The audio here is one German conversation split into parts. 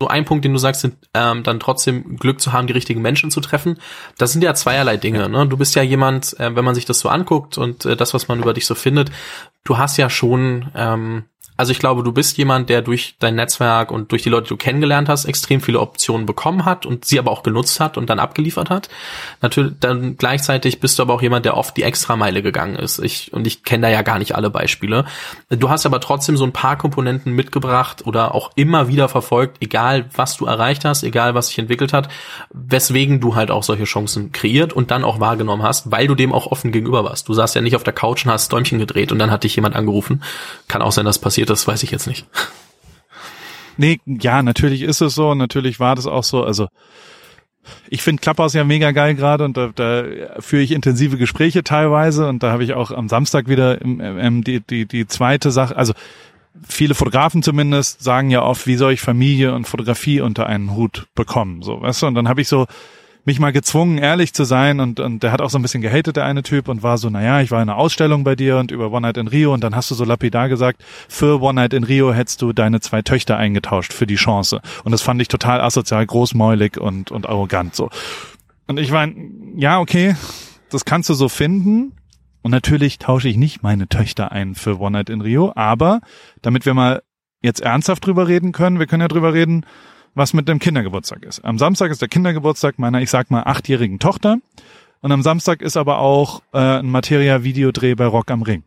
so ein Punkt, den du sagst, sind, ähm, dann trotzdem Glück zu haben, die richtigen Menschen zu treffen. Das sind ja zweierlei Dinge. Ne? Du bist ja jemand, äh, wenn man sich das so anguckt und äh, das, was man über dich so findet, du hast ja schon ähm, also ich glaube, du bist jemand, der durch dein Netzwerk und durch die Leute, die du kennengelernt hast, extrem viele Optionen bekommen hat und sie aber auch genutzt hat und dann abgeliefert hat. Natürlich, dann gleichzeitig bist du aber auch jemand, der oft die Extrameile gegangen ist. Ich, und ich kenne da ja gar nicht alle Beispiele. Du hast aber trotzdem so ein paar Komponenten mitgebracht oder auch immer wieder verfolgt, egal was du erreicht hast, egal was sich entwickelt hat, weswegen du halt auch solche Chancen kreiert und dann auch wahrgenommen hast, weil du dem auch offen gegenüber warst. Du saßt ja nicht auf der Couch und hast Däumchen gedreht und dann hat dich jemand angerufen. Kann auch sein, dass passiert passiert, das weiß ich jetzt nicht. Nee, ja, natürlich ist es so, natürlich war das auch so, also ich finde Clubhouse ja mega geil gerade und da, da führe ich intensive Gespräche teilweise und da habe ich auch am Samstag wieder im, im, die, die, die zweite Sache, also viele Fotografen zumindest sagen ja oft, wie soll ich Familie und Fotografie unter einen Hut bekommen, so, weißt du, und dann habe ich so mich mal gezwungen, ehrlich zu sein und, und der hat auch so ein bisschen gehatet, der eine Typ, und war so, naja, ich war in einer Ausstellung bei dir und über One Night in Rio und dann hast du so lapidar gesagt, für One Night in Rio hättest du deine zwei Töchter eingetauscht für die Chance. Und das fand ich total asozial, großmäulig und, und arrogant so. Und ich war, ja, okay, das kannst du so finden. Und natürlich tausche ich nicht meine Töchter ein für One Night in Rio, aber damit wir mal jetzt ernsthaft drüber reden können, wir können ja drüber reden, was mit dem Kindergeburtstag ist. Am Samstag ist der Kindergeburtstag meiner, ich sag mal, achtjährigen Tochter. Und am Samstag ist aber auch äh, ein Materia-Videodreh bei Rock am Ring.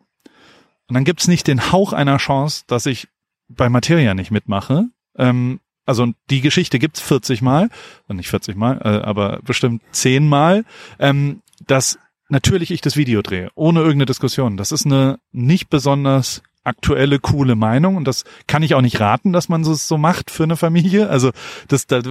Und dann gibt's nicht den Hauch einer Chance, dass ich bei Materia nicht mitmache. Ähm, also die Geschichte gibt's 40 Mal, und nicht 40 Mal, äh, aber bestimmt 10 Mal, ähm, dass natürlich ich das Video drehe, ohne irgendeine Diskussion. Das ist eine nicht besonders aktuelle, coole Meinung und das kann ich auch nicht raten, dass man es so macht für eine Familie. Also das da,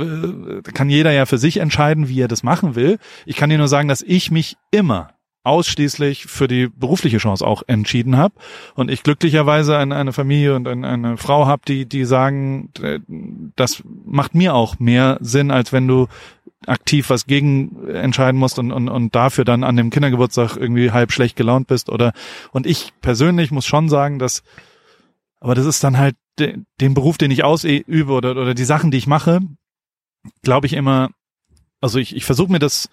kann jeder ja für sich entscheiden, wie er das machen will. Ich kann dir nur sagen, dass ich mich immer ausschließlich für die berufliche Chance auch entschieden habe und ich glücklicherweise eine, eine Familie und eine, eine Frau habe, die die sagen, äh, das macht mir auch mehr Sinn, als wenn du aktiv was gegen entscheiden musst und, und, und dafür dann an dem Kindergeburtstag irgendwie halb schlecht gelaunt bist oder und ich persönlich muss schon sagen, dass aber das ist dann halt de, den Beruf, den ich ausübe oder, oder die Sachen, die ich mache, glaube ich immer, also ich, ich versuche mir das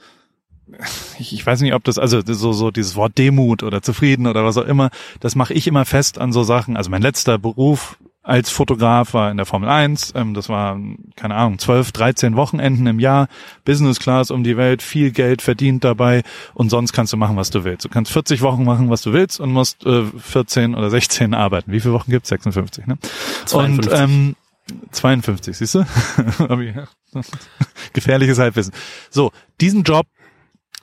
ich, ich weiß nicht, ob das, also so, so dieses Wort Demut oder zufrieden oder was auch immer, das mache ich immer fest an so Sachen. Also mein letzter Beruf als Fotograf war in der Formel 1. Ähm, das war, keine Ahnung, 12, 13 Wochenenden im Jahr, Business Class um die Welt, viel Geld verdient dabei und sonst kannst du machen, was du willst. Du kannst 40 Wochen machen, was du willst und musst äh, 14 oder 16 arbeiten. Wie viele Wochen gibt's? 56, ne? 52. Und ähm, 52, siehst du? Gefährliches Halbwissen. So, diesen Job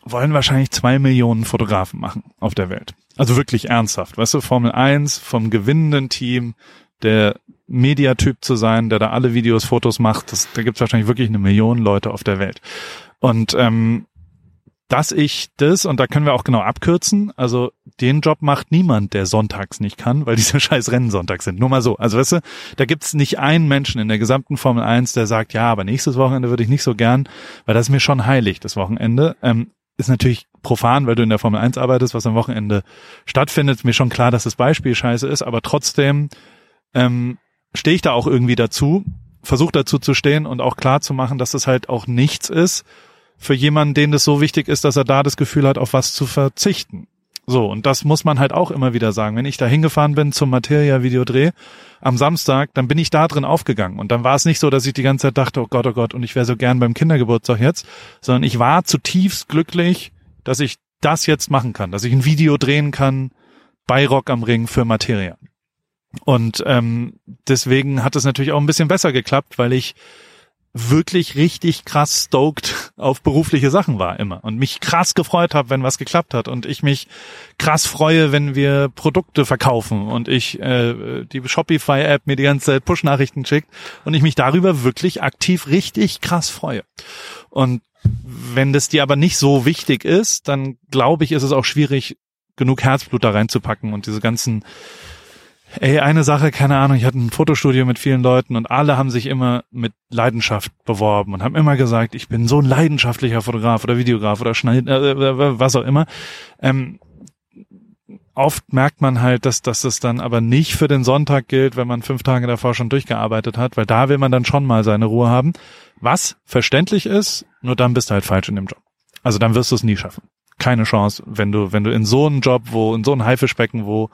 wollen wahrscheinlich zwei Millionen Fotografen machen auf der Welt. Also wirklich ernsthaft. Weißt du, Formel 1 vom gewinnenden Team der Mediatyp zu sein, der da alle Videos, Fotos macht. Das, da gibt es wahrscheinlich wirklich eine Million Leute auf der Welt. Und ähm, dass ich das, und da können wir auch genau abkürzen, also den Job macht niemand, der sonntags nicht kann, weil diese scheiß Rennen Sonntag sind. Nur mal so. Also weißt du, da gibt's nicht einen Menschen in der gesamten Formel 1, der sagt, ja, aber nächstes Wochenende würde ich nicht so gern, weil das ist mir schon heilig, das Wochenende. Ähm, ist natürlich profan, weil du in der Formel 1 arbeitest, was am Wochenende stattfindet. Mir schon klar, dass das Beispiel scheiße ist, aber trotzdem ähm, stehe ich da auch irgendwie dazu, versuche dazu zu stehen und auch klar zu machen, dass das halt auch nichts ist für jemanden, den das so wichtig ist, dass er da das Gefühl hat, auf was zu verzichten. So, und das muss man halt auch immer wieder sagen. Wenn ich da hingefahren bin zum Materia-Videodreh am Samstag, dann bin ich da drin aufgegangen. Und dann war es nicht so, dass ich die ganze Zeit dachte, oh Gott, oh Gott, und ich wäre so gern beim Kindergeburtstag jetzt, sondern ich war zutiefst glücklich, dass ich das jetzt machen kann, dass ich ein Video drehen kann bei Rock am Ring für Materia. Und ähm, deswegen hat es natürlich auch ein bisschen besser geklappt, weil ich wirklich richtig krass stoked auf berufliche Sachen war immer und mich krass gefreut habe, wenn was geklappt hat und ich mich krass freue, wenn wir Produkte verkaufen und ich äh, die Shopify App mir die ganze Zeit Push Nachrichten schickt und ich mich darüber wirklich aktiv richtig krass freue. Und wenn das dir aber nicht so wichtig ist, dann glaube ich, ist es auch schwierig genug Herzblut da reinzupacken und diese ganzen Ey, eine Sache, keine Ahnung, ich hatte ein Fotostudio mit vielen Leuten und alle haben sich immer mit Leidenschaft beworben und haben immer gesagt, ich bin so ein leidenschaftlicher Fotograf oder Videograf oder Schneid, äh, äh, was auch immer. Ähm, oft merkt man halt, dass, dass es dann aber nicht für den Sonntag gilt, wenn man fünf Tage davor schon durchgearbeitet hat, weil da will man dann schon mal seine Ruhe haben. Was verständlich ist, nur dann bist du halt falsch in dem Job. Also dann wirst du es nie schaffen. Keine Chance, wenn du, wenn du in so einem Job, wo, in so einem Haifischbecken, wo,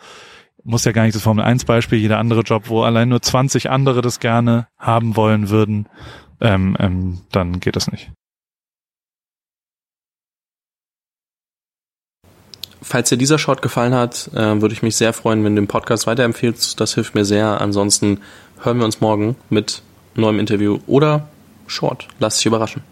muss ja gar nicht das Formel 1 Beispiel, jeder andere Job, wo allein nur 20 andere das gerne haben wollen würden, ähm, ähm, dann geht das nicht. Falls dir dieser Short gefallen hat, äh, würde ich mich sehr freuen, wenn du den Podcast weiterempfehlst. Das hilft mir sehr. Ansonsten hören wir uns morgen mit neuem Interview oder Short. Lass dich überraschen.